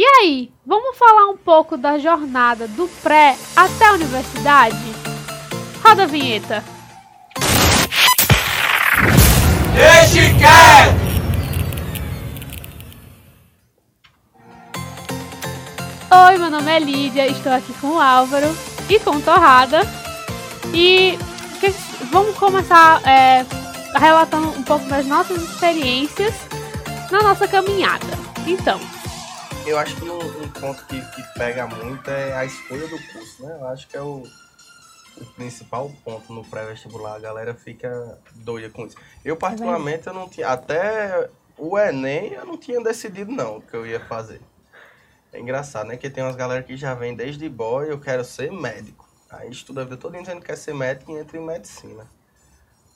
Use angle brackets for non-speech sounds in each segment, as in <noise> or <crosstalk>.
E aí, vamos falar um pouco da jornada do pré até a universidade? Roda a vinheta. Deixe quieto! Oi, meu nome é Lídia, estou aqui com o Álvaro e com o Torrada. E que- vamos começar é, relatando um pouco das nossas experiências na nossa caminhada. Então, Eu acho que um, um ponto que, que pega muito é a escolha do curso, né? Eu acho que é o, o principal ponto no pré-vestibular. A galera fica doida com isso. Eu, particularmente, eu não tinha. Até o Enem eu não tinha decidido, não, o que eu ia fazer. É engraçado, né? Que tem umas galera que já vem desde boy, eu quero ser médico. Aí estuda a vida toda dizendo que quer ser médico e entra em medicina.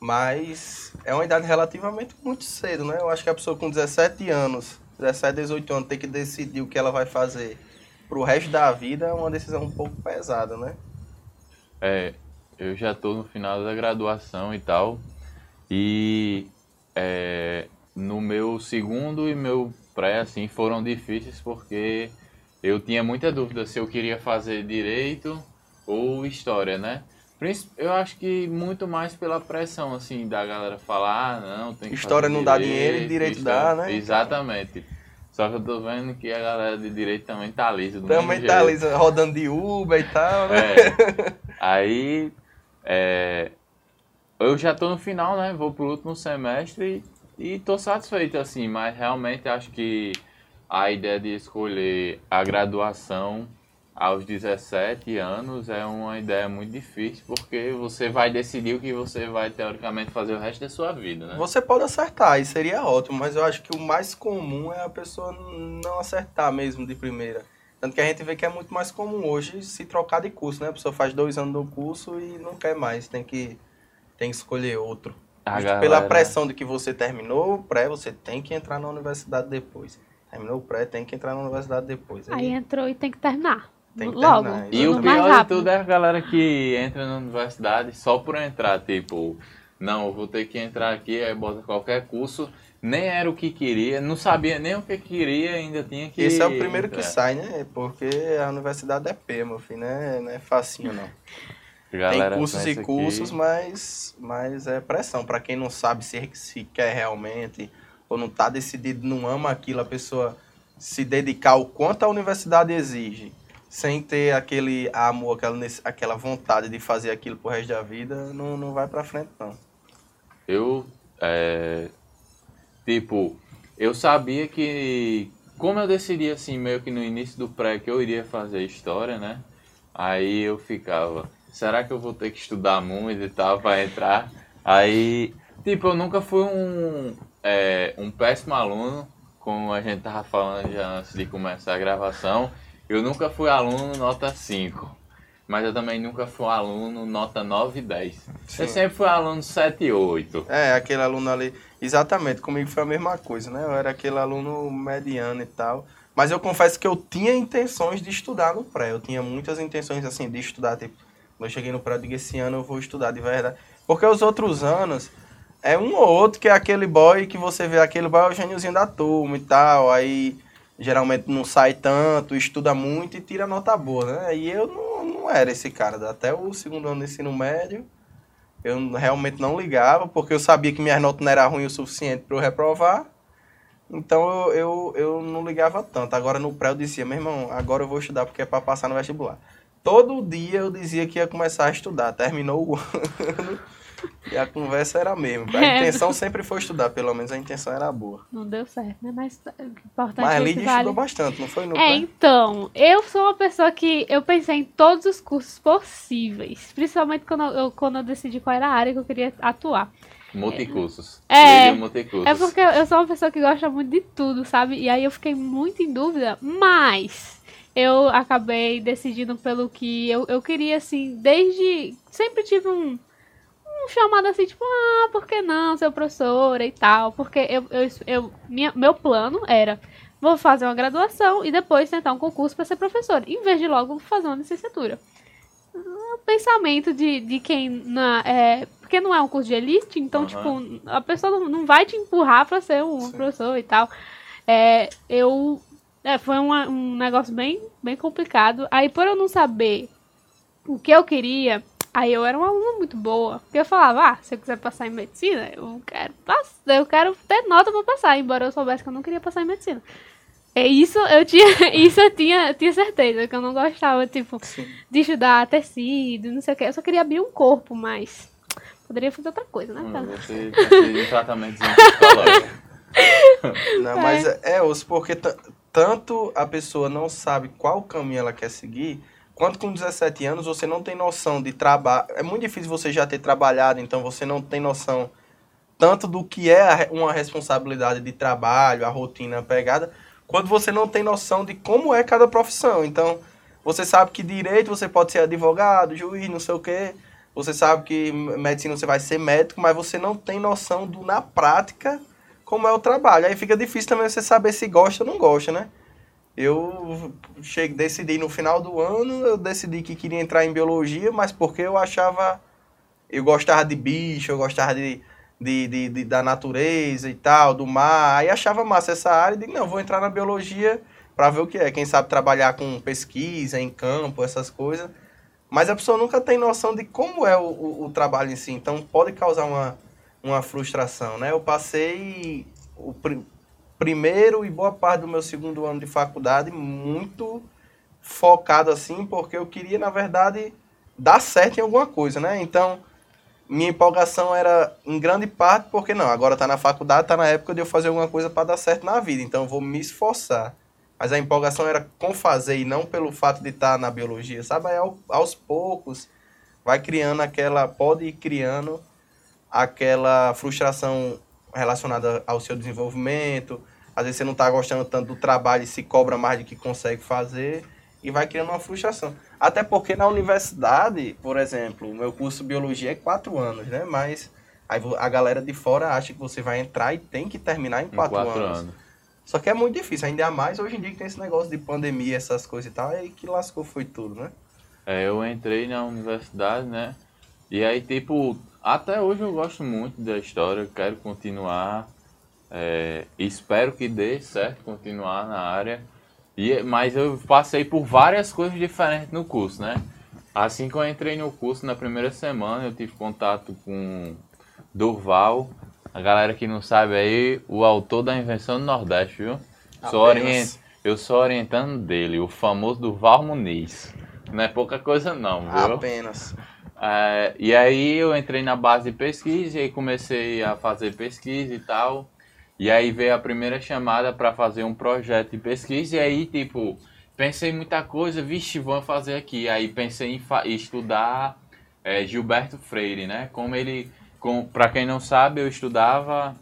Mas é uma idade relativamente muito cedo, né? Eu acho que a pessoa com 17 anos, 17, 18 anos, tem que decidir o que ela vai fazer pro resto da vida é uma decisão um pouco pesada, né? É, eu já tô no final da graduação e tal. E é, no meu segundo e meu pré, assim, foram difíceis porque eu tinha muita dúvida se eu queria fazer direito ou história, né? Eu acho que muito mais pela pressão, assim, da galera falar, ah, não, tem que História não dá dinheiro e direito história- dá, né? Exatamente. Só que eu tô vendo que a galera de direito também tá lisa. Também tá jeito. ali rodando de Uber e tal, né? É. Aí, é, eu já tô no final, né? Vou pro último semestre e, e tô satisfeito, assim, mas realmente acho que a ideia de escolher a graduação aos 17 anos é uma ideia muito difícil, porque você vai decidir o que você vai, teoricamente, fazer o resto da sua vida, né? Você pode acertar, e seria ótimo, mas eu acho que o mais comum é a pessoa não acertar mesmo de primeira. Tanto que a gente vê que é muito mais comum hoje se trocar de curso, né? A pessoa faz dois anos no curso e não quer mais, tem que, tem que escolher outro. Galera- Pela pressão de que você terminou o pré, você tem que entrar na universidade depois. Terminou o pré, tem que entrar na universidade depois. aí entrou e tem que terminar. Tem que Logo, terminar, E o pior de tudo é a galera que entra na universidade só por entrar, tipo, não, eu vou ter que entrar aqui, aí bota qualquer curso, nem era o que queria, não sabia nem o que queria, ainda tinha que. Esse é o primeiro que entrar. sai, né? Porque a universidade é P, meu filho, né? Não é facinho, não. Galera Tem cursos e pensa que- cursos, mas, mas é pressão. Pra quem não sabe se, se quer realmente ou não tá decidido, não ama aquilo, a pessoa se dedicar o quanto a universidade exige, sem ter aquele amor, aquela, aquela vontade de fazer aquilo pro resto da vida, não, não vai pra frente, não. Eu, é, tipo, eu sabia que, como eu decidi assim, meio que no início do pré que eu iria fazer história, né? Aí eu ficava, será que eu vou ter que estudar muito e tal pra entrar? Aí, tipo, eu nunca fui um, é, um péssimo aluno, como a gente tava falando já antes de começar a gravação. Eu nunca fui aluno nota 5. Mas eu também nunca fui aluno nota 9 e 10. Eu Sim. sempre fui aluno 7 e 8. É, aquele aluno ali. Exatamente, comigo foi a mesma coisa, né? Eu era aquele aluno mediano e tal. Mas eu confesso que eu tinha intenções de estudar no pré. Eu tinha muitas intenções, assim, de estudar. Tipo, quando eu cheguei no pré, eu digo, esse ano eu vou estudar de verdade. Porque os outros anos, é um ou outro que é aquele boy que você vê, aquele boy é o gêniozinho da turma e tal. Aí, geralmente não sai tanto, estuda muito e tira nota boa, né? E eu não, não era esse cara. Até o segundo ano do ensino médio, eu realmente não ligava, porque eu sabia que minhas notas não eram ruins o suficiente para eu reprovar. Então eu, eu, eu não ligava tanto. Agora no pré eu dizia, meu irmão, agora eu vou estudar porque é para passar no vestibular. Todo dia eu dizia que ia começar a estudar. Terminou o <laughs> ano <laughs> e a conversa era a mesma. A É. intenção sempre foi estudar, pelo menos a intenção era boa. Não deu certo, né? Mas o importante Mas a é que Lídia vale. estudou bastante, não foi no É, então, eu sou uma pessoa que eu pensei em todos os cursos possíveis, principalmente quando eu, quando eu decidi qual era a área que eu queria atuar. Multicursos. É. Multicursos. É porque eu sou uma pessoa que gosta muito de tudo, sabe? E aí eu fiquei muito em dúvida, mas eu acabei decidindo pelo que eu, eu queria, assim, desde. Sempre tive um, um chamado assim, tipo, ah, por que não ser professora e tal? Porque eu, eu, eu, minha, meu plano era. Vou fazer uma graduação e depois tentar um concurso para ser professora, em vez de logo fazer uma licenciatura. O pensamento de, de quem. Na, é, porque não é um curso de elite, então, Aham. tipo, a pessoa não, não vai te empurrar para ser um Sim. professor e tal. É, eu É, foi uma- um negócio bem, bem complicado. Aí, por eu não saber o que eu queria, aí eu era uma aluna muito boa. Porque eu falava, ah, se eu quiser passar em medicina, eu quero passar, eu quero ter nota pra passar, embora eu soubesse que eu não queria passar em medicina. É isso, eu tinha, <laughs> isso eu tinha, tinha certeza, que eu não gostava, tipo, Sim. de estudar tecido, não sei o que. Eu só queria abrir um corpo, mas poderia fazer outra coisa, né? cara? Você precisa de um tratamento psicológico. <laughs> Não, mas é, é osso, porque tanto a pessoa não sabe qual caminho ela quer seguir, quanto com 17 anos você não tem noção de trabalho. É muito difícil você já ter trabalhado, então você não tem noção tanto do que é uma responsabilidade de trabalho, a rotina, a pegada, quando você não tem noção de como é cada profissão. Então, você sabe que direito você pode ser advogado, juiz, não sei o quê. Você sabe que medicina você vai ser médico, mas você não tem noção do na prática como é o trabalho. Aí fica difícil também você saber se gosta ou não gosta, né? Eu cheguei, decidi no final do ano, eu decidi que queria entrar em biologia, mas porque eu achava. Eu gostava de bicho, eu gostava de, de, de, de- da natureza e tal, do mar. Aí achava massa essa área e digo, não, vou entrar na biologia para ver o que é. Quem sabe trabalhar com pesquisa em campo, essas coisas. Mas a pessoa nunca tem noção de como é o, o, o trabalho em si. Então pode causar uma, uma frustração, né? Eu passei o primeiro e boa parte do meu segundo ano de faculdade muito focado assim, porque eu queria, na verdade, dar certo em alguma coisa, né? Então, minha empolgação era em grande parte porque não, agora tá na faculdade, tá na época de eu fazer alguma coisa para dar certo na vida, então eu vou me esforçar. Mas a empolgação era com fazer e não pelo fato de estar na biologia, sabe? Aí, ao- aos poucos vai criando aquela, pode ir criando aquela frustração relacionada ao seu desenvolvimento. Às vezes você não está gostando tanto do trabalho e se cobra mais do que consegue fazer e vai criando uma frustração. Até porque na universidade, por exemplo, o meu curso de biologia é quatro anos, né? Mas aí a galera de fora acha que você vai entrar e tem que terminar em Em quatro, quatro anos. anos. Só que é muito difícil, ainda mais hoje em dia que tem esse negócio de pandemia, essas coisas e tal, aí que lascou foi tudo, né? É, eu entrei na universidade, né? E aí, tipo, até hoje eu gosto muito da história, quero continuar. é, espero que dê certo continuar na área. E, mas eu passei por várias coisas diferentes no curso, né? Assim que eu entrei no curso, na primeira semana, eu tive contato com Durval. A galera que não sabe aí, o autor da invenção do Nordeste, viu? Sou orient... Eu sou orientando dele, o famoso Durval Muniz. Não é pouca coisa não, viu? Apenas. É, e aí eu entrei na base de pesquisa e comecei a fazer pesquisa e tal. E aí veio a primeira chamada para fazer um projeto de pesquisa e aí, tipo, pensei muita coisa, vixe, vamos fazer aqui. Aí pensei em estudar é, Gilberto Freire, né? Como ele, com, para quem não sabe, eu estudava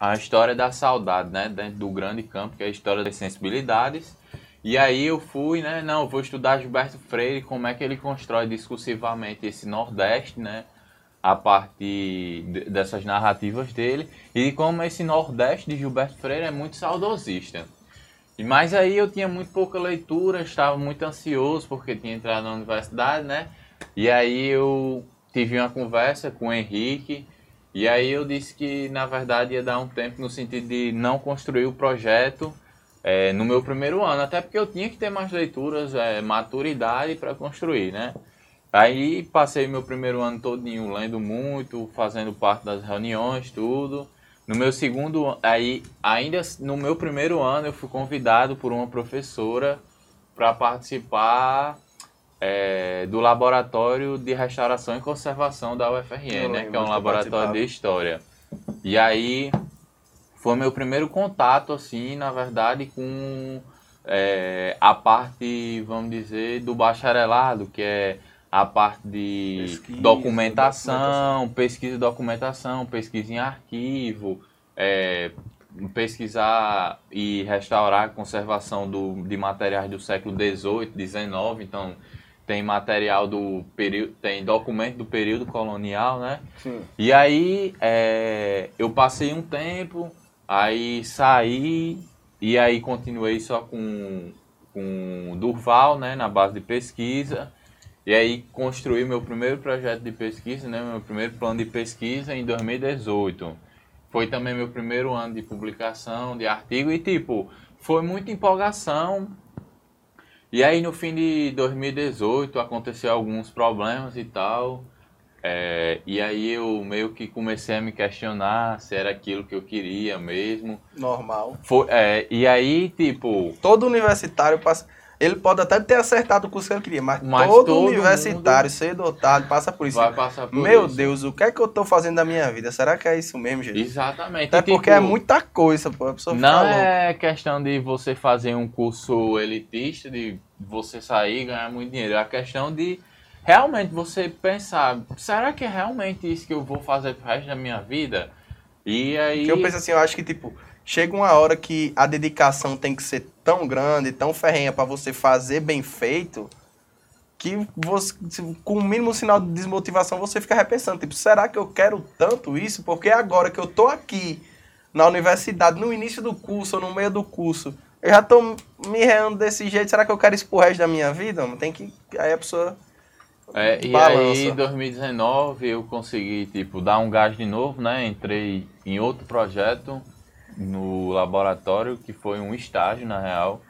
a história da saudade, né? Dentro do grande campo, que é a história das sensibilidades. E aí eu fui, né? Não, vou estudar Gilberto Freire, como é que ele constrói discursivamente esse Nordeste, né? A partir de- dessas narrativas dele. E como esse Nordeste de Gilberto Freire é muito saudosista. E Mas aí eu tinha muito pouca leitura, estava muito ansioso porque tinha entrado na universidade, né? E aí eu tive uma conversa com o Henrique. E aí eu disse que na verdade ia dar um tempo no sentido de não construir o projeto é, no meu primeiro ano, até porque eu tinha que ter mais leituras, é, maturidade para construir, né? Aí passei meu primeiro ano todinho lendo muito, fazendo parte das reuniões, tudo. No meu segundo, aí ainda no meu primeiro ano eu fui convidado por uma professora para participar é, do laboratório de restauração e conservação da UFRN, né? Que é um laboratório de história. E aí foi meu primeiro contato, assim, na verdade, com é, a parte, vamos dizer, do bacharelado, que é a parte de Pesquisa, documentação, pesquisa e documentação, pesquisa em arquivo, é, pesquisar e restaurar a conservação do, de materiais do século XVIII, XIX, então tem material do período, tem documento do período colonial, né? Sim. E aí é, eu passei um tempo, aí saí e aí continuei só com, com Durval, né, na base de pesquisa. E aí construí meu primeiro projeto de pesquisa, né, meu primeiro plano de pesquisa em 2018. Foi também meu primeiro ano de publicação de artigo e tipo, foi muita empolgação. E aí no fim de 2018 aconteceu alguns problemas e tal. É, e aí eu meio que comecei a me questionar se era aquilo que eu queria mesmo. Normal. Foi, é, e aí, tipo, Todo universitário passa. Ele pode até ter acertado o curso que ele queria, mas, Mas todo, todo universitário, cedo ou tarde, passa por isso. vai passar por Meu isso. Deus, o que é que eu tô fazendo da minha vida? Será que é isso mesmo, gente? Exatamente. Até E, porque tipo, é muita coisa, pô. A pessoa Não é questão de você fazer um curso elitista, de você sair e ganhar muito dinheiro. É a questão de realmente você pensar, será que é realmente isso que eu vou fazer pro resto da minha vida? E aí. Que eu penso assim, eu acho que, tipo, chega uma hora que a dedicação tem que ser tão grande, tão ferrenha pra você fazer bem feito, que você, com o mínimo sinal de desmotivação, você fica repensando, tipo, será que eu quero tanto isso? Porque agora que eu tô aqui na universidade, no início do curso ou no meio do curso, eu já tô me reando desse jeito, será que eu quero isso pro resto da minha vida? Tem que... Aí a pessoa... É, e Balança. aí, em 2019, eu consegui, tipo, dar um gás de novo, né? Entrei em outro projeto no laboratório, que foi um estágio, na real.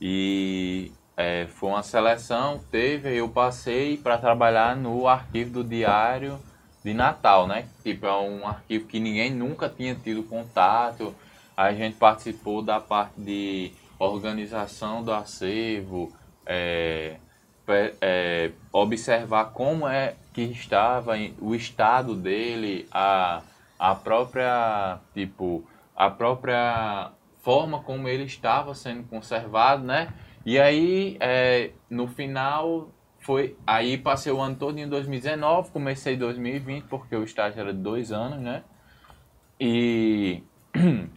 E é, foi uma seleção, teve, eu passei para trabalhar no arquivo do Diário de Natal, né? Tipo, é um arquivo que ninguém nunca tinha tido contato. A gente participou da parte de organização do acervo, é, é, observar como é que estava o estado dele, a, a própria tipo a própria forma como ele estava sendo conservado, né? E aí é, no final foi aí passei o ano todo em 2019, comecei em 2020 porque o estágio era de dois anos, né? E <clears throat>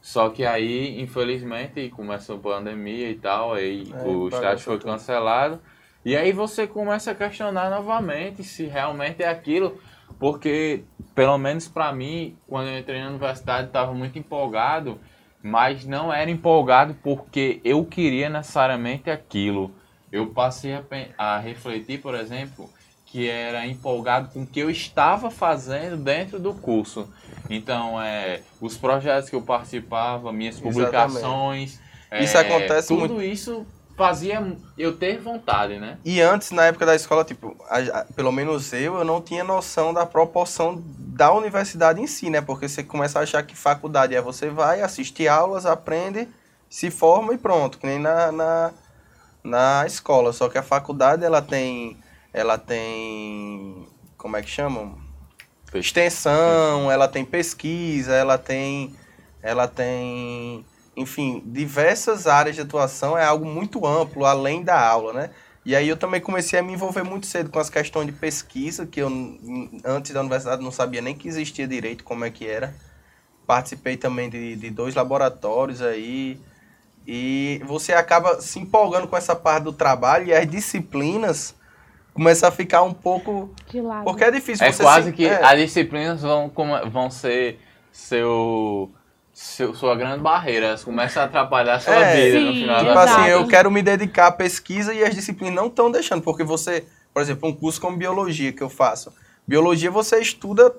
só que aí, infelizmente, começou a pandemia e tal, aí É, o estágio foi tudo. cancelado. E aí você começa a questionar novamente se realmente é aquilo, porque pelo menos para mim, quando eu entrei na universidade, estava muito empolgado, mas não era empolgado porque eu queria necessariamente aquilo. Eu passei a, a refletir, por exemplo, que era empolgado com o que eu estava fazendo dentro do curso. Então, é, os projetos que eu participava, minhas publicações, Isso é, acontece tudo muito. isso fazia eu ter vontade, né? E antes, na época da escola, tipo, a- a- pelo menos eu, eu não tinha noção da proporção da universidade em si, né? Porque você começa a achar que faculdade é você vai, assiste aulas, aprende, se forma e pronto, que nem na, na, na escola. Só que a faculdade, ela tem, ela tem, como é que chamam? Extensão, ela tem pesquisa, ela tem, ela tem, enfim, diversas áreas de atuação, é algo muito amplo, além da aula, né? E aí eu também comecei a me envolver muito cedo com as questões de pesquisa, que eu antes da universidade não sabia nem que existia direito, como é que era. Participei também de, de dois laboratórios aí. E você acaba se empolgando com essa parte do trabalho e as disciplinas começam a ficar um pouco... De lado. Porque é difícil É você quase se- que é. as disciplinas vão, como- vão ser seu, seu- sua grande barreira. Elas começam a atrapalhar a sua É, vida no sim, final Tipo da assim, eu quero me dedicar à pesquisa e as disciplinas não estão deixando, porque você, por exemplo, um curso como biologia que eu faço. Biologia você estuda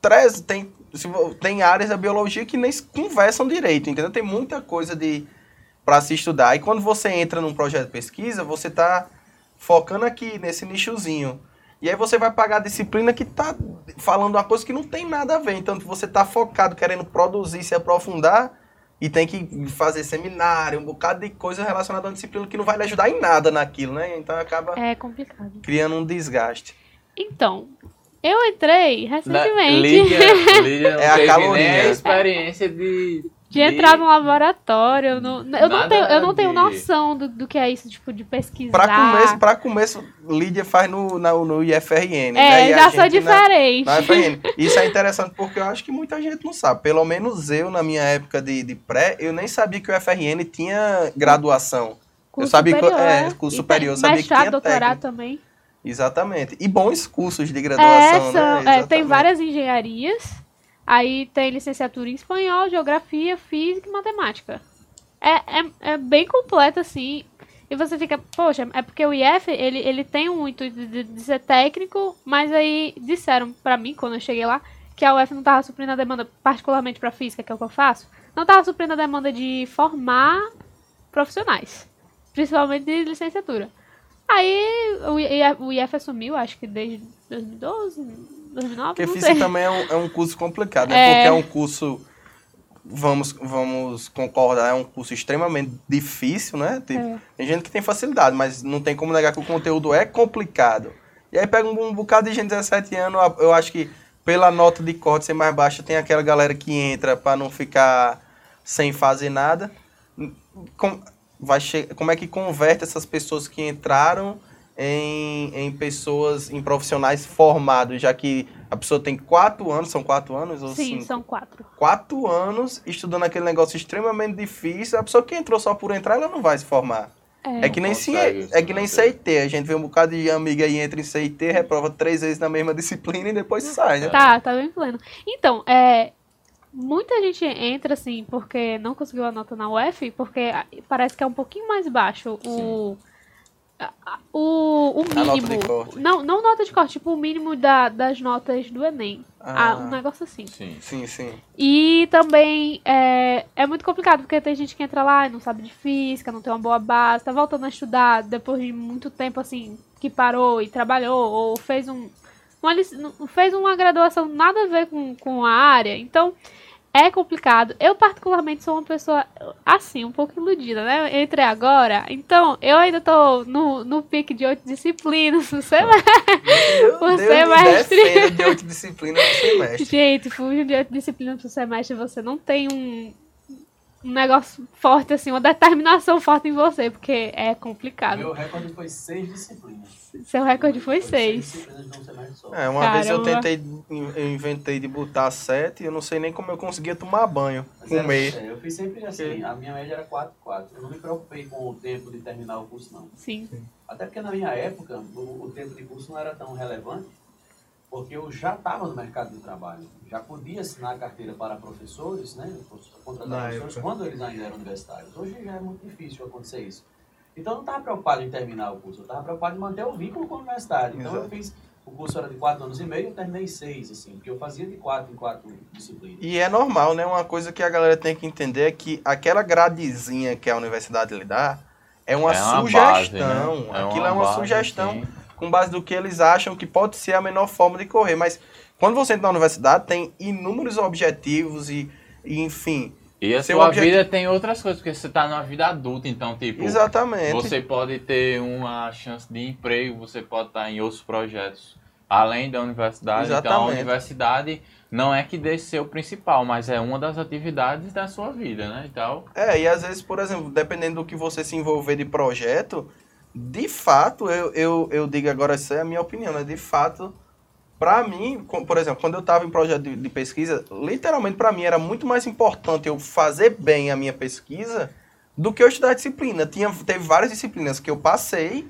três, tem, se vo- tem áreas da biologia que nem conversam direito, entendeu? Tem muita coisa de para se estudar. E quando você entra num projeto de pesquisa, você tá focando aqui nesse nichozinho. E aí você vai pagar a disciplina que tá falando uma coisa que não tem nada a ver. Então você tá focado querendo produzir, se aprofundar e tem que fazer seminário, um bocado de coisa relacionada a uma disciplina que não vai lhe ajudar em nada naquilo, né? Então acaba É complicado. criando um desgaste. Então, eu entrei recentemente Lídia <laughs> não É a caloria. a experiência de... de entrar no laboratório. Eu não, eu não tenho, eu não tenho noção do, do que é isso, tipo, de pesquisar. Pra começo, pra começo, Lídia faz no, na- no IFRN. né? É, a já sou gente na- diferente. na IFRN. <laughs> Isso é interessante porque eu acho que muita gente não sabe. Pelo menos eu, na minha época de, de pré, eu nem sabia que o IFRN tinha graduação. Curso sabia que- superior, é, é. curso superior, eu sabia que tinha doutorado técnico. também. Exatamente. E bons cursos de É, graduação, são- né? é, tem várias engenharias. Aí tem licenciatura em espanhol, geografia, física e matemática. É, é, é bem completo, assim. E você fica, poxa, é porque o IF, ele, ele tem um intuito de, de ser técnico, mas aí disseram pra mim, quando eu cheguei lá, que a UF não tava suprindo a demanda, particularmente pra física, que é o que eu faço. não estava suprindo a demanda de formar profissionais, principalmente de licenciatura. Aí o IF assumiu, acho que desde 2012, 2009, Porque não física sei. também é um, é um curso complicado, né? É. Porque é um curso, vamos, vamos concordar, é um curso extremamente difícil, né? Tipo, É. Tem gente que tem facilidade, mas não tem como negar que o conteúdo é complicado. E aí pega um, um bocado de gente de 17 anos, eu acho que pela nota de corte ser mais baixa, tem aquela galera que entra pra não ficar sem fazer nada. Com- vai che- como é que converte essas pessoas que entraram em, em pessoas, em profissionais formados, já que a pessoa tem quatro anos, são quatro anos ou Sim, cinco? são quatro. Quatro anos estudando aquele negócio extremamente difícil, a pessoa que entrou só por entrar, ela não vai se formar. É. É que nem, ci- consegue é que nem se. CIT. A gente vê um bocado de amiga aí entra em CIT, reprova três vezes na mesma disciplina e depois sai, né? Tá, tá bem pleno. Então, é. Muita gente entra assim porque não conseguiu a nota na UF, porque parece que é um pouquinho mais baixo o. O, o mínimo. de corte. Não, não nota de corte, tipo o mínimo da, das notas do Enem. Ah. Ah, um negócio assim. Sim. Sim, sim. E também é, é muito complicado, porque tem gente que entra lá e não sabe de física, não tem uma boa base, tá voltando a estudar depois de muito tempo assim, que parou e trabalhou, ou fez um. Uma, fez uma graduação nada a ver com, com a área. Então, é complicado. Eu, particularmente, sou uma pessoa assim, um pouco iludida, né? Eu entrei agora, então eu ainda tô no, no pique de oito disciplinas, vai me estrear. defenda de oito disciplinas no semestre. Gente, fugindo de oito disciplinas pro semestre, você não tem um, um negócio forte, assim, uma determinação forte em você, porque é complicado. Meu recorde foi seis disciplinas. Seu recorde foi seis. disciplinas num semestre só. É, uma vez eu Caramba. tentei, eu inventei de botar sete e eu não sei nem como eu conseguia tomar banho, Mas era- comer. é, eu fiz sempre assim, a minha média era 4, 4. Eu não me preocupei com o tempo de terminar o curso, não. Sim. Até porque na minha época, o, o tempo de curso não era tão relevante, porque eu já estava no mercado de trabalho. Já podia assinar carteira para professores, né? Contratar Na professores época. quando eles ainda eram universitários. Hoje já é muito difícil acontecer isso. Então eu não estava preocupado em terminar o curso, eu estava preocupado em manter o vínculo com a universidade. Então eu Exato. fiz, o curso era de 4 anos e meio, eu terminei 6, assim, porque eu fazia de 4 em 4 disciplinas. E é normal, né? Uma coisa que a galera tem que entender é que aquela gradezinha que a universidade lhe dá é uma, É uma sugestão. base, né? Aquilo é uma base, sugestão sim. Com base do que eles acham que pode ser a menor forma de correr. Mas quando você entra na universidade, tem inúmeros objetivos e, e enfim. E a sua objetivo- vida tem outras coisas, porque você tá numa vida adulta, então, tipo, Exatamente. você pode ter uma chance de emprego, você pode estar em outros projetos além da universidade. Então, a Exatamente. universidade não é que deve ser o principal, mas é uma das atividades da sua vida, né? Então, É, e às vezes, por exemplo, dependendo do que você se envolver de projeto, de fato, eu, eu, eu digo agora, essa é a minha opinião, né? De fato, pra mim, por exemplo, quando eu estava em projeto de, de pesquisa, literalmente pra mim era muito mais importante eu fazer bem a minha pesquisa do que eu estudar a disciplina. Tinha, teve várias disciplinas que eu passei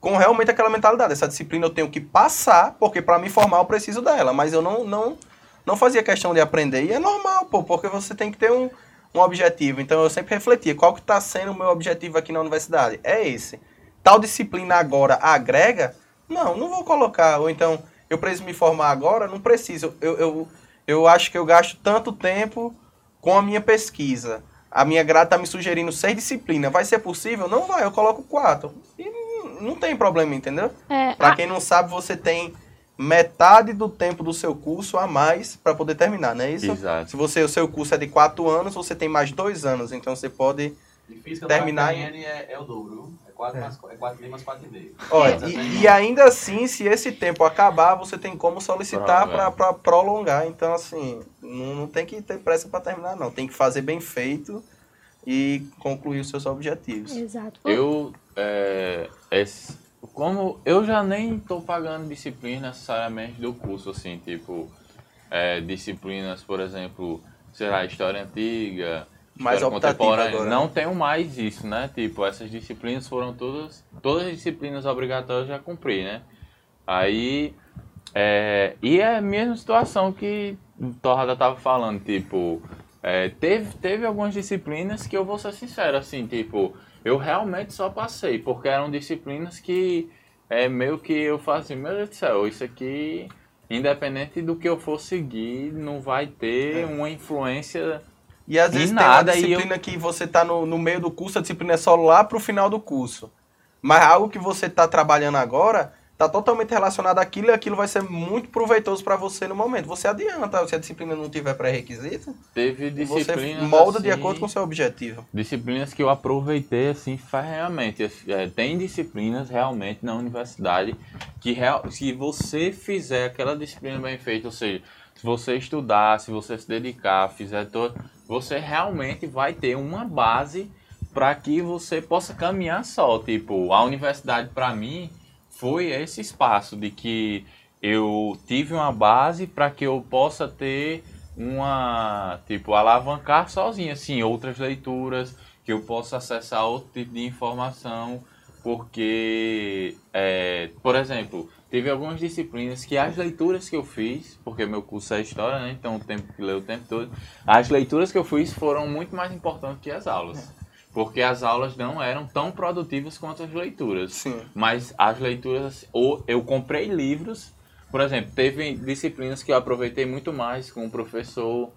com realmente aquela mentalidade. Essa disciplina eu tenho que passar, porque pra me formar eu preciso dela, mas eu não, não, não fazia questão de aprender. E é normal, pô, porque você tem que ter um, um objetivo. Então eu sempre refletia, qual que está sendo o meu objetivo aqui na universidade? É esse. Tal disciplina agora agrega? Não, não vou colocar. Ou então, eu preciso me formar agora? Não preciso. Eu, eu, eu acho que eu gasto tanto tempo com a minha pesquisa. A minha grade está me sugerindo seis disciplinas. Vai ser possível? Não vai, eu coloco quatro. E não, tem problema, entendeu? É, Para a- quem não sabe, você tem metade do tempo do seu curso a mais para poder terminar, não é isso? Exato. Se você, o seu curso é de quatro anos, você tem mais dois anos. Então você pode. Terminar em- é, é o dobro, viu? É 4 mais, é 4 mais 4 e meio. Olha, e, e ainda assim, se esse tempo acabar, você tem como solicitar Prolongar. para prolongar. Então, assim, não, não tem que ter pressa para terminar, não. Tem que fazer bem feito e concluir os seus objetivos. Exato. Eu, é, esse- como eu já nem estou pagando disciplina necessariamente do curso, assim, tipo, é, disciplinas, por exemplo, sei lá, história antiga, Mais optativa contemporânea. agora, Não né? tenho mais isso, né? Tipo, essas disciplinas foram todas, todas as disciplinas obrigatórias já cumpri, né? Aí, é, e é a mesma situação que o Torrada tava falando, tipo, é, teve, teve algumas disciplinas que eu vou ser sincero, assim, tipo, eu realmente só passei, porque eram disciplinas que é meio que eu fazia, meu Deus do céu, isso aqui, independente do que eu for seguir, não vai ter É. uma influência E às vezes nada, tem uma disciplina que você tá no, no meio do curso, a disciplina é só lá pro final do curso. Mas algo que você tá trabalhando agora tá totalmente relacionado àquilo e aquilo vai ser muito proveitoso para você no momento. Você adianta, se a disciplina não tiver pré-requisito, Teve você disciplinas molda de assim, acordo com o seu objetivo. disciplinas que eu aproveitei assim realmente é, tem disciplinas realmente na universidade que real, se você fizer aquela disciplina bem feita ou seja se você estudar se você se dedicar fizer todo você realmente vai ter uma base para que você possa caminhar só. Tipo a universidade para mim foi esse espaço de que eu tive uma base para que eu possa ter uma tipo alavancar sozinho assim outras leituras que eu possa acessar outro tipo de informação porque é, por exemplo teve algumas disciplinas que as leituras que eu fiz porque meu curso é história né? Então o tempo que leu o tempo todo as leituras que eu fiz foram muito mais importantes que as aulas. Porque as aulas não eram tão produtivas quanto as leituras. Sim. mas as leituras, ou eu comprei livros, por exemplo, teve disciplinas que eu aproveitei muito mais com o professor,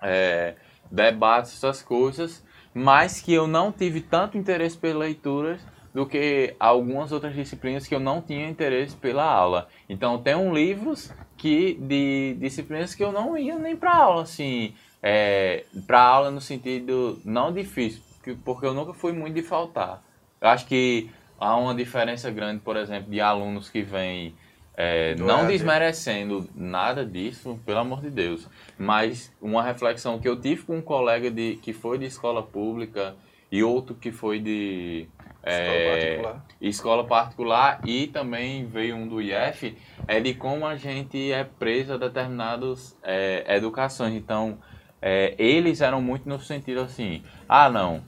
é, debates, essas coisas, mas que eu não tive tanto interesse pelas leituras do que algumas outras disciplinas que eu não tinha interesse pela aula. Então, tem um livros que de disciplinas que eu não ia nem para aula, assim, é, para aula no sentido não difícil, porque- eu nunca fui muito de faltar. Eu acho que há uma diferença grande, por exemplo, de alunos que vêm é, não EAD. desmerecendo nada disso, pelo amor de Deus, mas uma reflexão que eu tive com um colega de, que foi de escola pública e outro que foi de é, particular. escola particular e também veio um do IF, é de como a gente é preso a determinadas é, educações. Então, é, eles eram muito no sentido assim, ah não,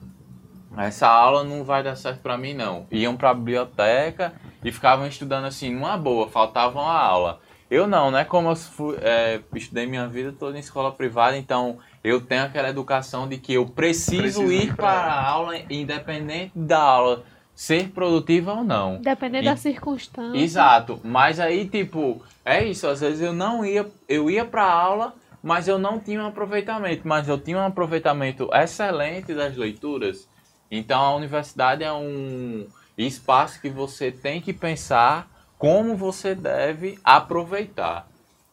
essa aula não vai dar certo para mim não. Iam para a biblioteca e ficavam estudando assim, numa boa, faltavam a aula. Eu não, né? Como eu fui, é, estudei minha vida toda em escola privada, então eu tenho aquela educação de que eu preciso, Preciso ir para a aula, independente da aula ser produtiva ou não. Dependendo E- da circunstância. Exato, mas aí tipo, é isso, às vezes eu não ia, eu ia pra aula, mas eu não tinha um aproveitamento, mas eu tinha um aproveitamento excelente das leituras. Então a universidade é um espaço que você tem que pensar como você deve aproveitar.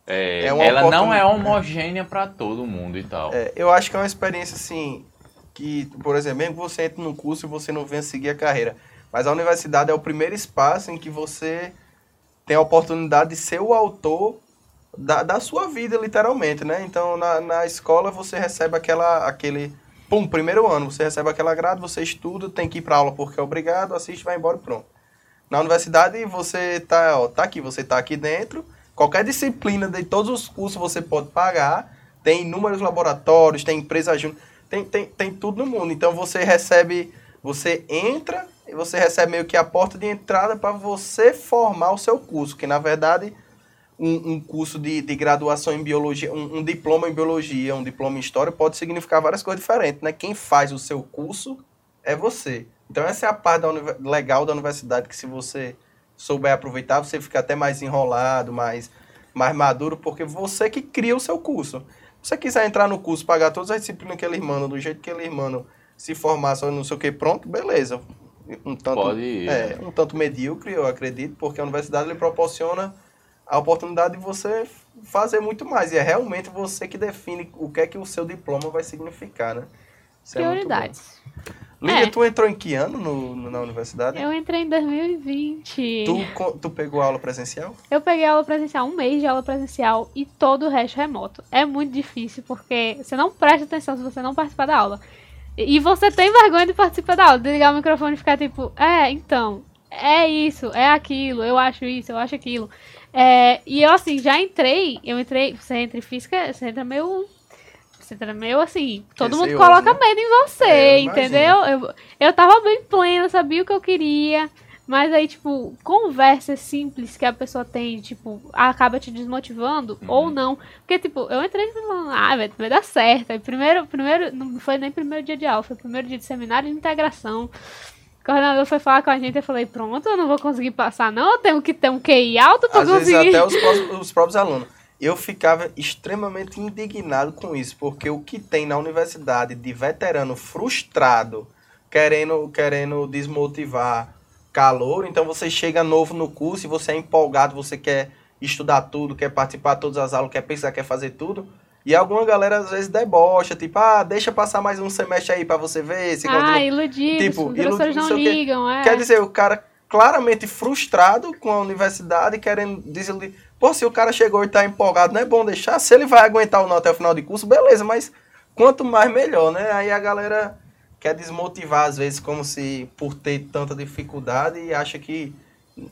É, É ela não é homogênea para todo mundo e tal. É, eu acho que é uma experiência assim que, por exemplo, mesmo que você entre num curso e você não venha seguir a carreira, mas a universidade é o primeiro espaço em que você tem a oportunidade de ser o autor da, da sua vida, literalmente, né? Então, na, na escola você recebe aquela, aquele, pum, primeiro ano, você recebe aquela grade, você estuda, tem que ir pra aula porque é obrigado, assiste, vai embora e pronto. Na universidade você tá, ó, tá aqui, você tá aqui dentro, qualquer disciplina de todos os cursos você pode pagar, tem inúmeros laboratórios, tem empresa junto, tem, tem, tem tudo no mundo. Então você recebe, você entra e você recebe meio que a porta de entrada para você formar o seu curso, que na verdade um, um curso de, de graduação em biologia, um, um diploma em biologia, um diploma em história pode significar várias coisas diferentes, né? Quem faz o seu curso é você. Então essa é a parte da legal da universidade que se você souber aproveitar, você fica até mais enrolado, mais, mais maduro, porque você que cria o seu curso. Se você quiser entrar no curso, pagar todas as disciplinas que eles mandam, do jeito que eles mandam, se formar só não sei o que, pronto, beleza. Um tanto, Pode ir. é, um tanto medíocre, eu acredito, porque a universidade lhe proporciona a oportunidade de você fazer muito mais. E é realmente você que define o que é que o seu diploma vai significar, né? Isso é. Prioridades. Lídia, É. tu entrou em que ano no, no- na universidade? Eu entrei em 2020. Tu, tu pegou aula presencial? Eu peguei aula presencial, um mês de aula presencial e todo o resto remoto. É muito difícil porque você não presta atenção se você não participar da aula. E e você tem vergonha de participar da aula, de ligar o microfone e ficar tipo, é, então, é isso, é aquilo, eu acho isso, eu acho aquilo. É, e eu assim, já entrei, eu entrei, você entra em física, você entra meio. Você entra meio assim, todo mundo Receoso, coloca né? medo em você, É, eu entendeu? Eu, eu tava bem plena, sabia o que eu queria. Mas aí, tipo, conversas simples que a pessoa tem, tipo, acaba te desmotivando Uhum. ou não. Porque, tipo, eu entrei falando, ah, vai, vai dar certo. Aí, primeiro, primeiro, não foi nem primeiro dia de aula, foi primeiro dia de seminário de integração. O coordenador foi falar com a gente, eu falei, pronto, eu não vou conseguir passar, não, eu tenho que ter um QI alto pra Às vezes conseguir. até os, os próprios alunos. Eu ficava extremamente indignado com isso, porque o que tem na universidade de veterano frustrado, querendo, querendo desmotivar calor, então você chega novo no curso e você é empolgado, você quer estudar tudo, quer participar de todas as aulas, quer pensar, quer fazer tudo. E alguma galera às vezes debocha, tipo, ah, deixa passar mais um semestre aí para você ver. Se ah, continua... iludido, tipo, os professores não ligam, é. Quer dizer, o cara claramente frustrado com a universidade, querendo desiludir. Pô, se o cara chegou e tá empolgado, não é bom deixar. Se ele vai aguentar o nó até o final de curso, beleza, mas quanto mais melhor, né? Aí a galera quer desmotivar, às vezes, como se por ter tanta dificuldade e acha que.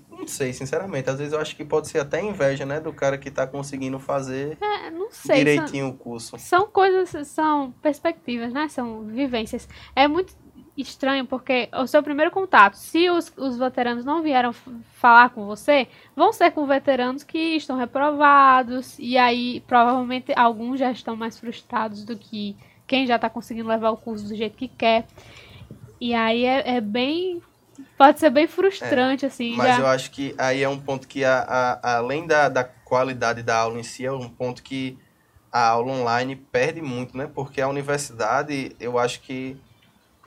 Não sei, sinceramente. Às vezes eu acho que pode ser até inveja, né? Do cara que tá conseguindo fazer é, não sei, direitinho são, o curso. São coisas, são perspectivas, né? São vivências. É muito estranho porque o seu primeiro contato, se os, os veteranos não vieram falar com você, vão ser com veteranos que estão reprovados e aí provavelmente alguns já estão mais frustrados do que quem já está conseguindo levar o curso do jeito que quer. E aí é, é bem. Pode ser bem frustrante, é, assim. Mas já... eu acho que aí é um ponto que, a, a, além da, da qualidade da aula em si, é um ponto que a aula online perde muito, né? Porque a universidade, eu acho que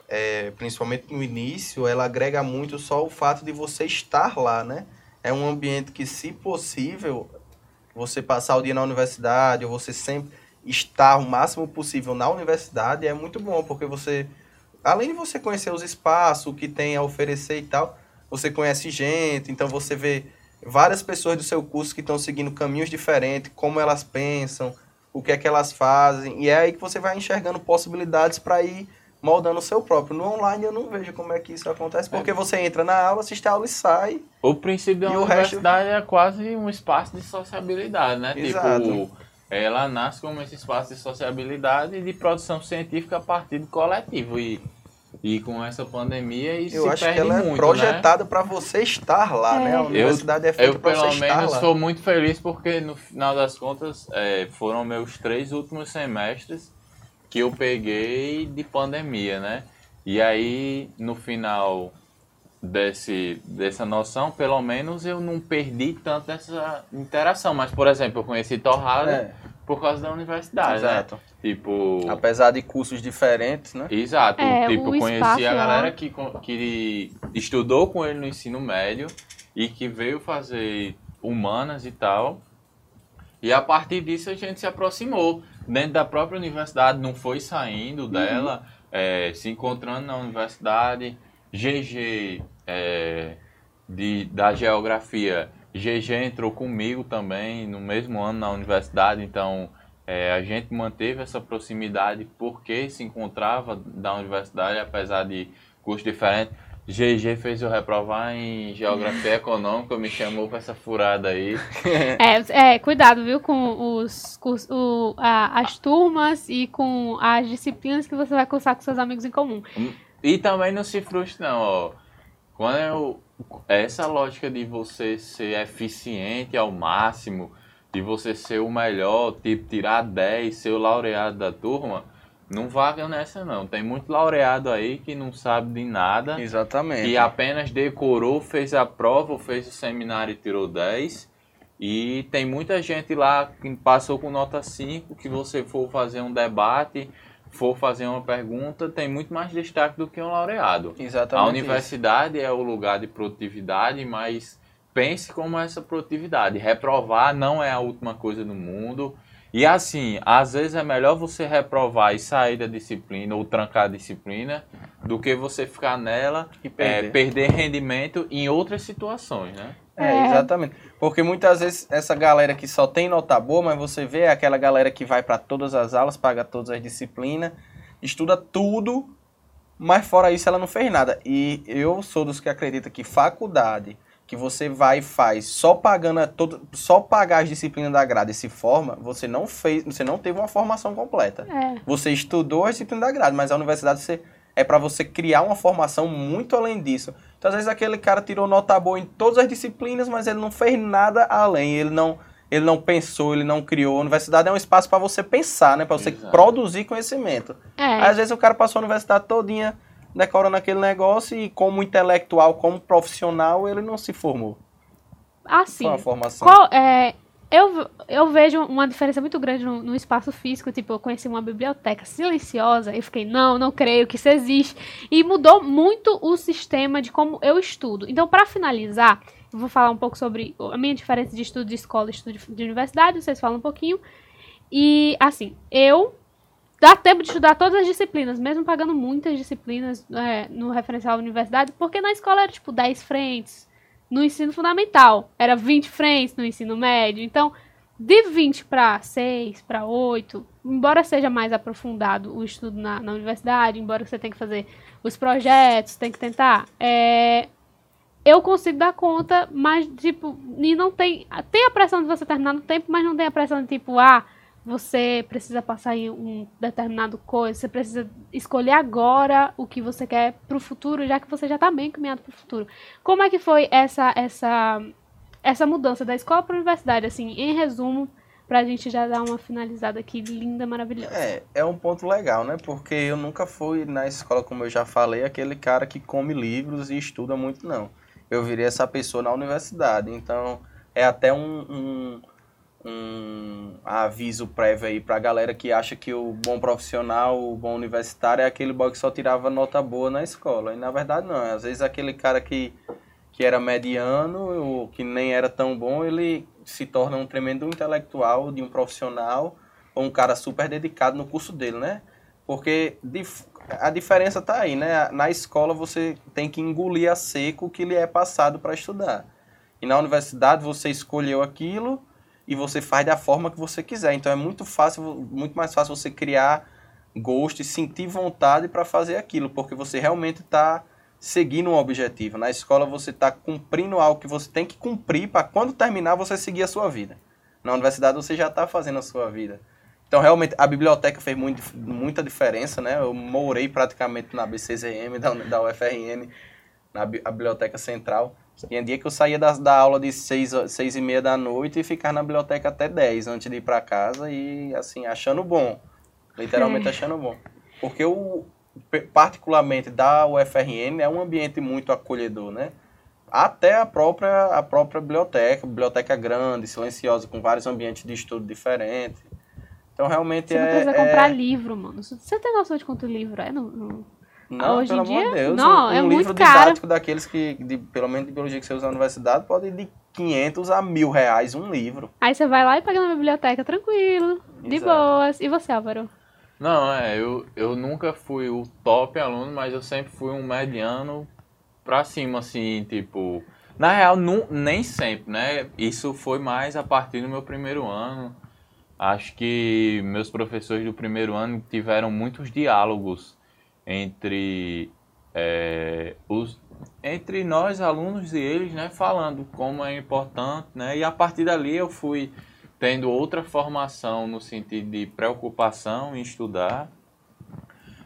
é, principalmente no início, ela agrega muito só o fato de você estar lá, né? É um ambiente que, se possível, você passar o dia na universidade, ou você sempre estar o máximo possível na universidade, é muito bom, porque você, além de você conhecer os espaços, o que tem a oferecer e tal, você conhece gente, então você vê várias pessoas do seu curso que estão seguindo caminhos diferentes, como elas pensam, o que é que elas fazem, e é aí que você vai enxergando possibilidades para ir moldando o seu próprio. No online eu não vejo como é que isso acontece, porque é. você entra na aula, assiste a aula e sai. O princípio da universidade resto... é quase um espaço de sociabilidade, né? Exato. Tipo, ela nasce como esse espaço de sociabilidade e de produção científica a partir do coletivo. E, e com essa pandemia isso eu se acho perde que ela muito, é projetada né? para você estar lá, é. né? A universidade eu, é feita para você estar lá. Eu, pelo menos, sou muito feliz porque, no final das contas, é, foram meus três últimos semestres que eu peguei de pandemia, né? E aí, no final desse, dessa noção, pelo menos eu não perdi tanto essa interação. Mas, por exemplo, eu conheci Torrada é. por causa da universidade, né? Exato. Né? Tipo... Apesar de cursos diferentes, né? Exato. É, tipo, conheci a galera que, que estudou com ele no ensino médio e que veio fazer humanas e tal. E a partir disso a gente se aproximou dentro da própria universidade, não foi saindo uhum. dela, é, se encontrando na universidade. GG é, de, da geografia, GG entrou comigo também no mesmo ano na universidade, então é, a gente manteve essa proximidade porque se encontrava da universidade, apesar de cursos diferentes. GG fez eu reprovar em Geografia Econômica, me chamou pra essa furada aí. <laughs> É, é cuidado, viu, com os, com o, a, as turmas e com as disciplinas que você vai cursar com seus amigos em comum. E também não se frustre não, ó. Quando eu, essa lógica de você ser eficiente ao máximo, de você ser o melhor, tipo, tirar 10, ser o laureado da turma não vaga nessa não. Tem muito laureado aí que não sabe de nada. Exatamente. Que apenas decorou, fez a prova, fez o seminário e tirou 10. E tem muita gente lá que passou com nota 5, que você for fazer um debate, for fazer uma pergunta, tem muito mais destaque do que um laureado. Exatamente. A universidade isso. é o lugar de produtividade, mas pense como essa produtividade. Reprovar não é a última coisa do mundo e assim, às vezes é melhor você reprovar e sair da disciplina ou trancar a disciplina do que você ficar nela e perder, é, perder rendimento em outras situações, né? É, é, exatamente. Porque muitas vezes essa galera que só tem nota boa, mas você vê é aquela galera que vai para todas as aulas, paga todas as disciplinas, estuda tudo, mas fora isso ela não fez nada. E eu sou dos que acredita que faculdade que você vai e faz só pagando todo, só pagar as disciplinas da grade e se forma, você não fez, você não teve uma formação completa. É. Você estudou a disciplina da grade, mas a universidade você, é para você criar uma formação muito além disso. Então, às vezes aquele cara tirou nota boa em todas as disciplinas, mas ele não fez nada além, ele não ele não pensou, ele não criou. A universidade é um espaço para você pensar, né, para você Exato. produzir conhecimento. É. Às vezes o cara passou a universidade todinha decorando aquele negócio e como intelectual, como profissional, ele não se formou. Assim, Foi uma formação. Qual, é, eu, eu vejo uma diferença muito grande no, no, espaço físico. Tipo, eu conheci uma biblioteca silenciosa e fiquei, não, não creio que isso existe. E mudou muito o sistema de como eu estudo. Então, para finalizar, eu vou falar um pouco sobre a minha diferença de estudo de escola e estudo de, de universidade. Vocês falam um pouquinho. E, assim, eu dá tempo de estudar todas as disciplinas, mesmo pagando muitas disciplinas é, no referencial à universidade, porque na escola era tipo 10 frentes, no ensino fundamental era 20 frentes no ensino médio. Então, de 20 para 6, para 8, embora seja mais aprofundado o estudo na, na, universidade, embora você tenha que fazer os projetos, tem que tentar, é, eu consigo dar conta, mas, tipo, e não tem. Tem a pressão de você terminar no tempo, mas não tem a pressão de, tipo, ah, você precisa passar em um determinado coisa, você precisa escolher agora o que você quer para o futuro, já que você já está bem caminhado para o futuro. Como é que foi essa essa essa mudança da escola para universidade, assim, em resumo, para a gente já dar uma finalizada aqui linda, maravilhosa. É, é um ponto legal, né? Porque eu nunca fui na escola, como eu já falei, aquele cara que come livros e estuda muito, não. Eu virei essa pessoa na universidade, então é até um, um um aviso prévio aí pra galera que acha que o bom profissional, o bom universitário é aquele boy que só tirava nota boa na escola. E na verdade não, às vezes aquele cara que, que era mediano ou que nem era tão bom, ele se torna um tremendo intelectual de um profissional ou um cara super dedicado no curso dele, né? Porque a diferença tá aí, né? Na escola você tem que engolir a seco o que lhe é passado para estudar. E na universidade você escolheu aquilo e você faz da forma que você quiser. Então é muito fácil, muito mais fácil você criar gosto e sentir vontade para fazer aquilo, porque você realmente está seguindo um objetivo. Na escola você está cumprindo algo que você tem que cumprir para quando terminar você seguir a sua vida. Na universidade você já está fazendo a sua vida. Então realmente a biblioteca fez muito, muita diferença, né? Eu morei praticamente na BCZM, da, da UFRN, na biblioteca central. Tinha dia que eu saía da, da aula de seis, seis e meia da noite e ficava na biblioteca até 10 antes de ir para casa e, assim, achando bom. Literalmente é. achando bom. Porque o, particularmente da UFRN, é um ambiente muito acolhedor, né? Até a própria, a própria biblioteca, biblioteca grande, silenciosa, com vários ambientes de estudo diferentes. Então, realmente Você é... Você precisa é... comprar livro, mano. Você tem noção de quanto livro é no, no não, Hoje pelo em dia, amor de Deus. não, um, é um muito livro caro. didático daqueles que, de, pelo menos de biologia que você usa na universidade, pode ir de 500 a mil reais um livro. Aí você vai lá e pega na biblioteca tranquilo, Exato. de boas. E você, Álvaro? Não, é, eu, eu nunca fui o top aluno, mas eu sempre fui um mediano pra cima, assim, tipo... Na real, não, nem sempre, né? Isso foi mais a partir do meu primeiro ano. Acho que meus professores do primeiro ano tiveram muitos diálogos entre é, os entre nós alunos e eles, né, falando como é importante, né, e a partir dali eu fui tendo outra formação no sentido de preocupação em estudar.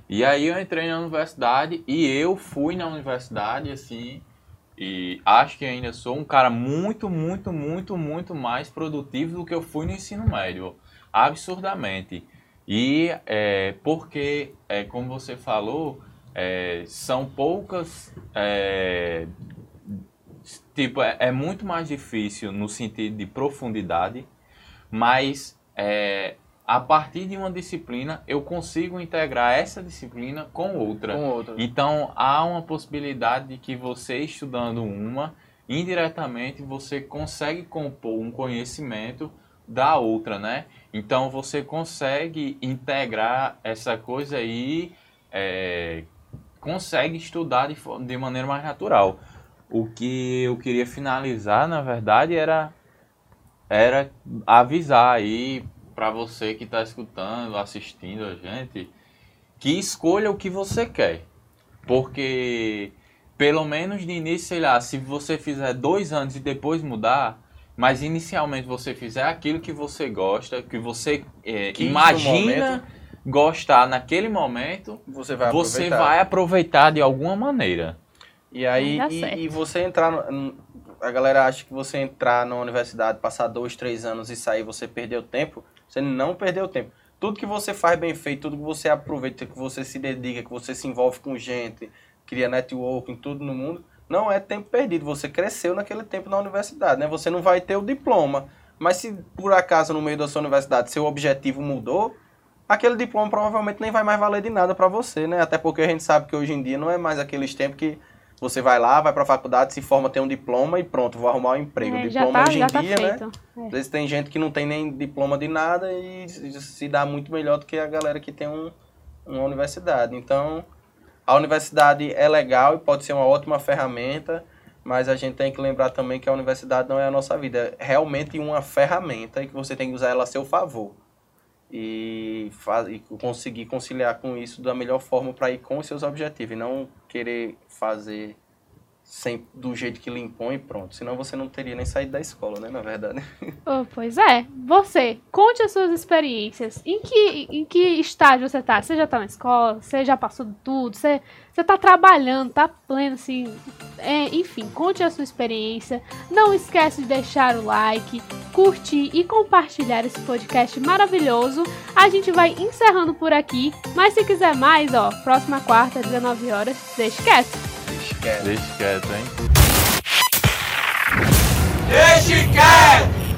E aí eu entrei na universidade e eu fui na universidade assim, e acho que ainda sou um cara muito, muito, muito, muito mais produtivo do que eu fui no ensino médio, absurdamente. E é, porque, é, como você falou, é, são poucas. É, tipo, é, é, muito mais difícil no sentido de profundidade, mas é, a partir de uma disciplina eu consigo integrar essa disciplina com outra. Com outra. Então há uma possibilidade de que você estudando uma, indiretamente você consegue compor um conhecimento da outra, né? Então você consegue integrar essa coisa aí, é, consegue estudar de, de maneira mais natural. O que eu queria finalizar, na verdade, era, era avisar aí para você que está escutando, assistindo a gente, que escolha o que você quer. Porque, pelo menos de início, sei lá, se você fizer dois anos e depois mudar, mas inicialmente você fizer aquilo que você gosta, que você é, imagina gostar naquele momento, você vai, você aproveitar. vai aproveitar de alguma maneira. E aí, e, e, você entrar. No, a galera acha que você entrar na universidade, passar dois, três anos e sair, você perdeu tempo. Você não perdeu tempo. Tudo que você faz bem feito, tudo que você aproveita, que você se dedica, que você se envolve com gente, cria networking, tudo no mundo, não é tempo perdido. Você cresceu naquele tempo na universidade, né? Você não vai ter o diploma, Mas se por acaso no meio da sua universidade seu objetivo mudou, aquele diploma provavelmente nem vai mais valer de nada para você, né? Até porque a gente sabe que hoje em dia não é mais aqueles tempos que você vai lá, vai para a faculdade, se forma, tem um diploma e pronto, vou arrumar um emprego. É, diploma tá, hoje em tá dia, feito. né? É. Às vezes tem gente que não tem nem diploma de nada e se dá muito melhor do que a galera que tem um, uma universidade. Então, a universidade é legal e pode ser uma ótima ferramenta, mas a gente tem que lembrar também que a universidade não é a nossa vida. É realmente uma ferramenta e que você tem que usar ela a seu favor. E, faz, e conseguir conciliar com isso da melhor forma para ir com os seus objetivos e não querer fazer sem, do jeito que lhe impõe pronto. Senão você não teria nem saído da escola, né? Na verdade. <laughs> Oh, pois é. Você, conte as suas experiências. Em que, em que estágio você tá? Você já tá na escola? Você já passou de tudo? Você, você tá trabalhando, tá pleno, assim. É, enfim, conte a sua experiência. Não esquece de deixar o like, curtir e compartilhar esse podcast maravilhoso. A gente vai encerrando por aqui. Mas se quiser mais, ó, próxima quarta, 19 horas, Deixe quieto. Deixe quieto, hein? Deixe quieto!